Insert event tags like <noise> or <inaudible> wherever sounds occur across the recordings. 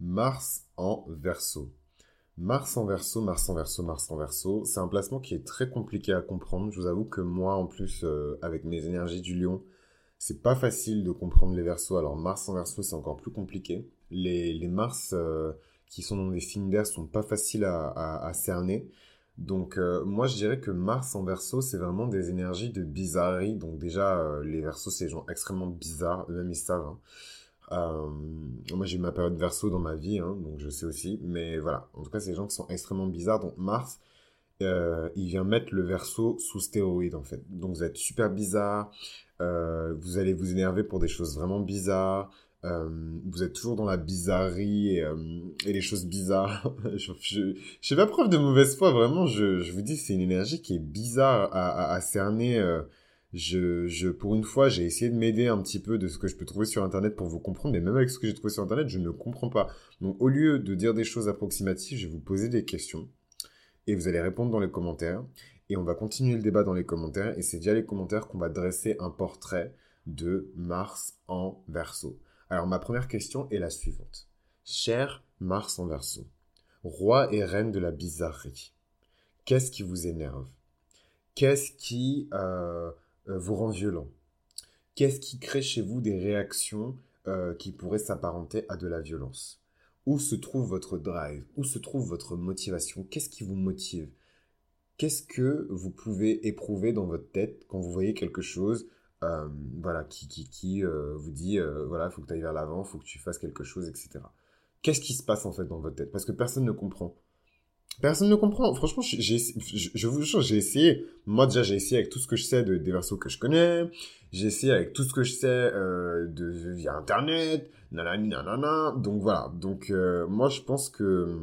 Mars en verso. Mars en verso, Mars en verso, Mars en verso, c'est un placement qui est très compliqué à comprendre. Je vous avoue que moi, en plus, euh, avec mes énergies du lion, c'est pas facile de comprendre les versos. Alors Mars en verso, c'est encore plus compliqué. Les, les Mars euh, qui sont dans des signes d'air sont pas faciles à, cerner. Donc euh, moi, je dirais que Mars en verso, c'est vraiment des énergies de bizarrerie. Donc déjà, les versos, c'est des gens extrêmement bizarres, eux-mêmes ils savent. Hein. Euh, moi, j'ai eu ma période verso dans ma vie, hein, donc je sais aussi. Mais voilà, en tout cas, c'est des gens qui sont extrêmement bizarres. Donc Mars, euh, il vient mettre le verso sous stéroïde, en fait. Donc vous êtes super bizarre. Euh, vous allez vous énerver pour des choses vraiment bizarres. vous êtes toujours dans la bizarrerie et, les choses bizarres. <laughs> je, je, je fais pas preuve de mauvaise foi, vraiment. Je, vous dis, c'est une énergie qui est bizarre à cerner pour une fois, j'ai essayé de m'aider un petit peu de ce que je peux trouver sur Internet pour vous comprendre, mais même avec ce que j'ai trouvé sur Internet, je ne comprends pas. Donc, au lieu de dire des choses approximatives, je vais vous poser des questions et vous allez répondre dans les commentaires. Et on va continuer le débat dans les commentaires. Et c'est via les commentaires qu'on va dresser un portrait de Mars en verso. Alors, ma première question est la suivante. Cher Mars en verso, roi et reine de la bizarrerie, qu'est-ce qui vous énerve? Qu'est-ce qui euh, vous rend violent. Qu'est-ce qui crée chez vous des réactions euh, qui pourraient s'apparenter à de la violence? Où se trouve votre drive? Où se trouve votre motivation? Qu'est-ce qui vous motive? Qu'est-ce que vous pouvez éprouver dans votre tête quand vous voyez quelque chose euh, voilà, qui, qui, qui vous dit, voilà, il faut que tu ailles vers l'avant, il faut que tu fasses quelque chose, etc. Qu'est-ce qui se passe en fait dans votre tête? Parce que personne ne comprend. Personne ne comprend. Franchement, j'ai, je vous jure, j'ai essayé. Moi, déjà, j'ai essayé avec tout ce que je sais de, des versos que je connais. J'ai essayé avec tout ce que je sais euh, de, via Internet. Nanana. Donc, voilà. Donc, euh, moi, je pense que...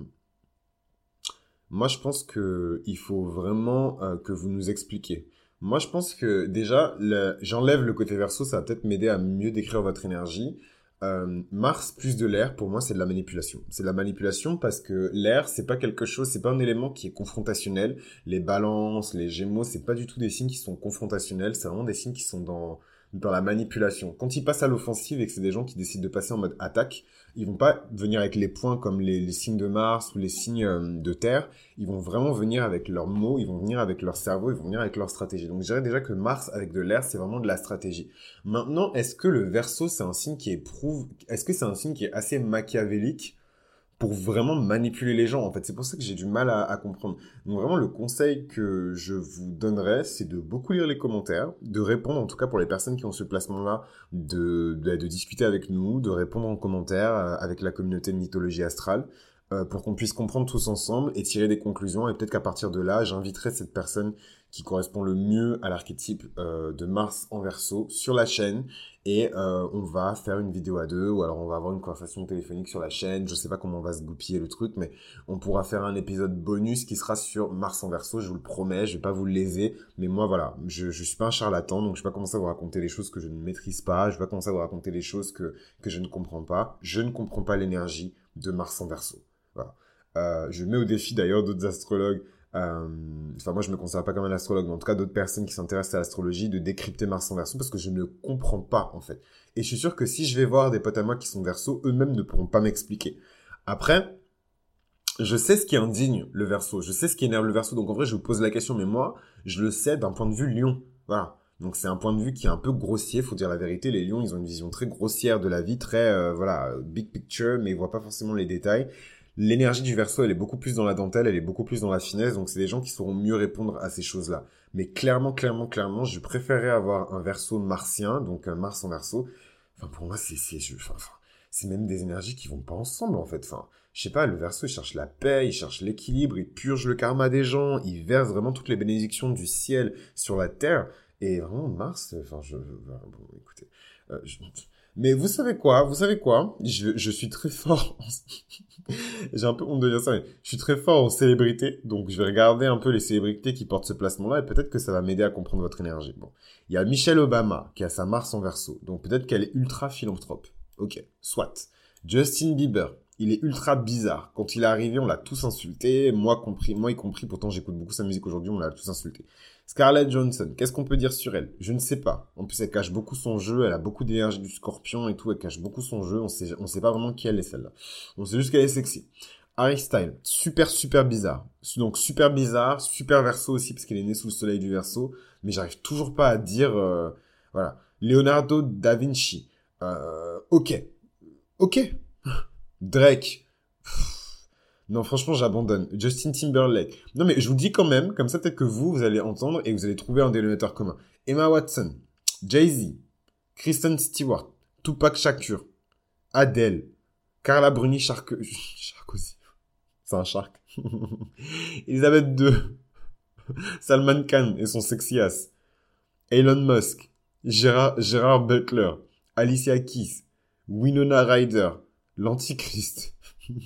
Moi, je pense que il faut vraiment euh, que vous nous expliquiez. Moi, je pense que déjà, j'enlève le côté verso, ça va peut-être m'aider à mieux décrire votre énergie. Euh, Mars plus de l'air, pour moi, c'est de la manipulation. C'est de la manipulation parce que l'air, c'est pas quelque chose, c'est pas un élément qui est confrontationnel. Les balances, les gémeaux, c'est pas du tout des signes qui sont confrontationnels. C'est vraiment des signes qui sont dans dans la manipulation. Quand ils passent à l'offensive et que c'est des gens qui décident de passer en mode attaque, ils vont pas venir avec les points comme les, signes de Mars ou les signes euh, de Terre. Ils vont vraiment venir avec leurs mots, ils vont venir avec leur cerveau, ils vont venir avec leur stratégie. Donc je dirais déjà que Mars avec de l'air, c'est vraiment de la stratégie. Maintenant, est-ce que le Verseau, c'est un signe qui éprouve, est-ce que c'est un signe qui est assez machiavélique? Pour vraiment manipuler les gens. En fait, c'est pour ça que j'ai du mal à, comprendre. Donc vraiment, le conseil que je vous donnerais, c'est de beaucoup lire les commentaires, de répondre, en tout cas pour les personnes qui ont ce placement-là, de, de, discuter avec nous, de répondre en commentaire euh, avec la communauté de mythologie astrale. Euh, pour qu'on puisse comprendre tous ensemble et tirer des conclusions. Et peut-être qu'à partir de là, j'inviterai cette personne qui correspond le mieux à l'archétype euh, de Mars en verso sur la chaîne et euh, on va faire une vidéo à deux ou alors on va avoir une conversation téléphonique sur la chaîne. Je sais pas comment on va se goupiller le truc, mais on pourra faire un épisode bonus qui sera sur Mars en verso. Je vous le promets, je vais pas vous léser, mais moi voilà, je je suis pas un charlatan, donc je vais pas commencer à vous raconter les choses que je ne maîtrise pas. Je vais pas commencer à vous raconter les choses que je ne comprends pas. Je ne comprends pas l'énergie de Mars en verso. Euh, je mets au défi d'ailleurs d'autres astrologues enfin moi je me considère pas comme un astrologue, mais en tout cas d'autres personnes qui s'intéressent à l'astrologie, de décrypter Mars en verso parce que je ne comprends pas en fait. Et je suis sûr que si je vais voir des potes à moi qui sont verso, eux-mêmes ne pourront pas m'expliquer. Après, je sais ce qui indigne le verso, je sais ce qui énerve le verso, donc en vrai je vous pose la question, mais moi je le sais d'un point de vue lion. Voilà. Donc c'est un point de vue qui est un peu grossier, faut dire la vérité. Les lions, ils ont une vision très grossière de la vie, très euh, voilà big picture, mais ils voient pas forcément les détails. L'énergie du verso, elle est beaucoup plus dans la dentelle, elle est beaucoup plus dans la finesse, donc c'est des gens qui sauront mieux répondre à ces choses-là. Mais clairement, clairement, clairement, je préférerais avoir un verso martien, donc un Mars en verso. Enfin, pour moi, c'est, c'est, enfin, c'est même des énergies qui vont pas ensemble, en fait. Enfin, je sais pas, le verso, il cherche la paix, il cherche l'équilibre, il purge le karma des gens, il verse vraiment toutes les bénédictions du ciel sur la terre. Et vraiment, Mars, enfin, je, bon, écoutez, euh, je, mais vous savez quoi Vous savez quoi? Je, je, suis très fort. <laughs> J'ai un peu honte de dire ça, mais je suis très fort en célébrité. Donc, je vais regarder un peu les célébrités qui portent ce placement-là et peut-être que ça va m'aider à comprendre votre énergie. Bon. Il y a Michelle Obama qui a sa Mars en verso. Donc, peut-être qu'elle est ultra philanthrope. Ok, soit. Justin Bieber. Il est ultra bizarre. Quand il est arrivé, on l'a tous insulté, moi compris, moi y compris, pourtant j'écoute beaucoup sa musique aujourd'hui, on l'a tous insulté. Scarlett Johnson, qu'est-ce qu'on peut dire sur elle? Je ne sais pas. En plus, elle cache beaucoup son jeu, elle a beaucoup d'énergie du scorpion et tout, elle cache beaucoup son jeu, on sait, on sait pas vraiment qui elle est celle-là. On sait juste qu'elle est sexy. Harry Style, super super bizarre. Donc super bizarre, super verso aussi parce qu'elle est née sous le soleil du verso, mais j'arrive toujours pas à dire euh, voilà. Leonardo da Vinci. Euh, ok. Ok. Drake. Non, franchement, j'abandonne. Justin Timberlake. Non, mais je vous dis quand même, comme ça, peut-être que vous, vous allez entendre et vous allez trouver un dénominateur commun. Emma Watson, Jay-Z, Kristen Stewart, Tupac Shakur, Adele, Carla Bruni <laughs> Sarkozy. C'est un shark. <laughs> Elisabeth II, <laughs> Salman Khan et son sexy ass, Elon Musk, Gérard, Gérard Butler, Alicia Keys, Winona Ryder, l'Antichrist,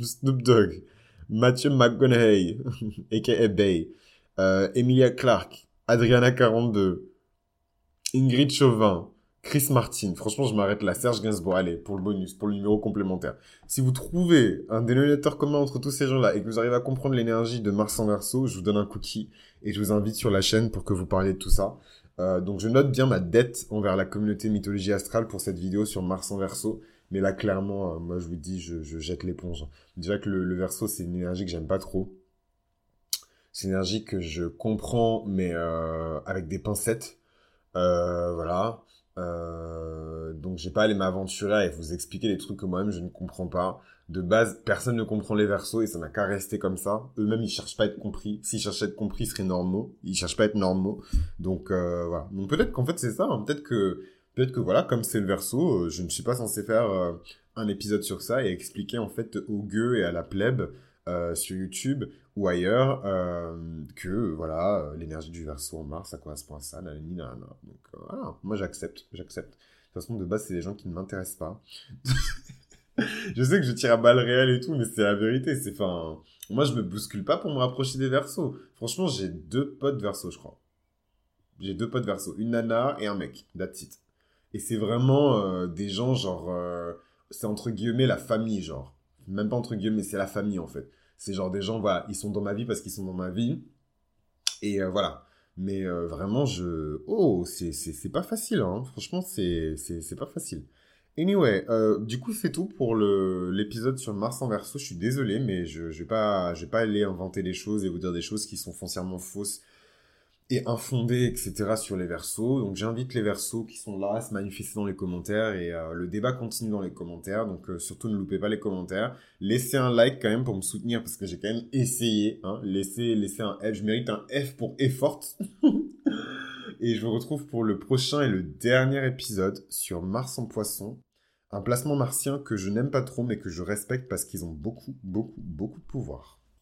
Snoop Dogg, Matthew McConaughey, <laughs> aka Bay, euh, Emilia Clarke, Adriana 42, Ingrid Chauvin, Chris Martin. Franchement, je m'arrête là. Serge Gainsbourg, allez, pour le bonus, pour le numéro complémentaire. Si vous trouvez un dénominateur commun entre tous ces gens-là et que vous arrivez à comprendre l'énergie de Mars en verso, je vous donne un cookie et je vous invite sur la chaîne pour que vous parliez de tout ça. Euh, donc je note bien ma dette envers la communauté mythologie astrale pour cette vidéo sur Mars en verso. Mais là, clairement, euh, moi, je vous dis, je, jette l'éponge. Déjà que le, verso, c'est une énergie que j'aime pas trop. C'est une énergie que je comprends, mais euh, avec des pincettes. Euh, voilà. Euh, donc, j'ai pas à aller m'aventurer et vous expliquer des trucs que moi-même, je ne comprends pas. De base, personne ne comprend les versos et ça n'a qu'à rester comme ça. Eux-mêmes, ils cherchent pas à être compris. S'ils cherchaient à être compris, ils seraient normaux. Ils cherchent pas à être normaux. Donc, voilà. Donc, peut-être qu'en fait, c'est ça. Hein. Peut-être que peut-être que voilà, comme c'est le verso, euh, je ne suis pas censé faire euh, un épisode sur ça et expliquer en fait aux gueux et à la plèbe euh, sur YouTube ou ailleurs que voilà, l'énergie du verso en Mars, ça correspond à ça, nanana. Donc voilà, moi j'accepte, j'accepte. De toute façon, de base, c'est des gens qui ne m'intéressent pas. <laughs> je sais que je tire à balles réelles et tout, mais c'est la vérité. C'est enfin, moi je me bouscule pas pour me rapprocher des versos. Franchement, j'ai deux potes versos, je crois. J'ai deux potes versos, une nana et un mec. That's it. Et c'est vraiment euh, des gens, genre, euh, c'est entre guillemets la famille, genre. Même pas entre guillemets, c'est la famille, en fait. C'est genre des gens, voilà, ils sont dans ma vie parce qu'ils sont dans ma vie. Et euh, voilà. Mais vraiment, je... Oh, c'est pas facile, hein. Franchement, c'est pas facile. Anyway, du coup, c'est tout pour l'épisode sur Mars en verso. Je suis désolé, mais je, je vais pas, je vais pas aller inventer des choses et vous dire des choses qui sont foncièrement fausses et infondé, etc. sur les versos. Donc j'invite les versos qui sont là à se manifester dans les commentaires et euh, le débat continue dans les commentaires. Donc euh, surtout ne loupez pas les commentaires. Laissez un like quand même pour me soutenir parce que j'ai quand même essayé. Hein. Laissez, laissez un F. Je mérite un F pour effort. <laughs> et je vous retrouve pour le prochain et le dernier épisode sur Mars en poisson. Un placement martien que je n'aime pas trop mais que je respecte parce qu'ils ont beaucoup, beaucoup, beaucoup de pouvoir.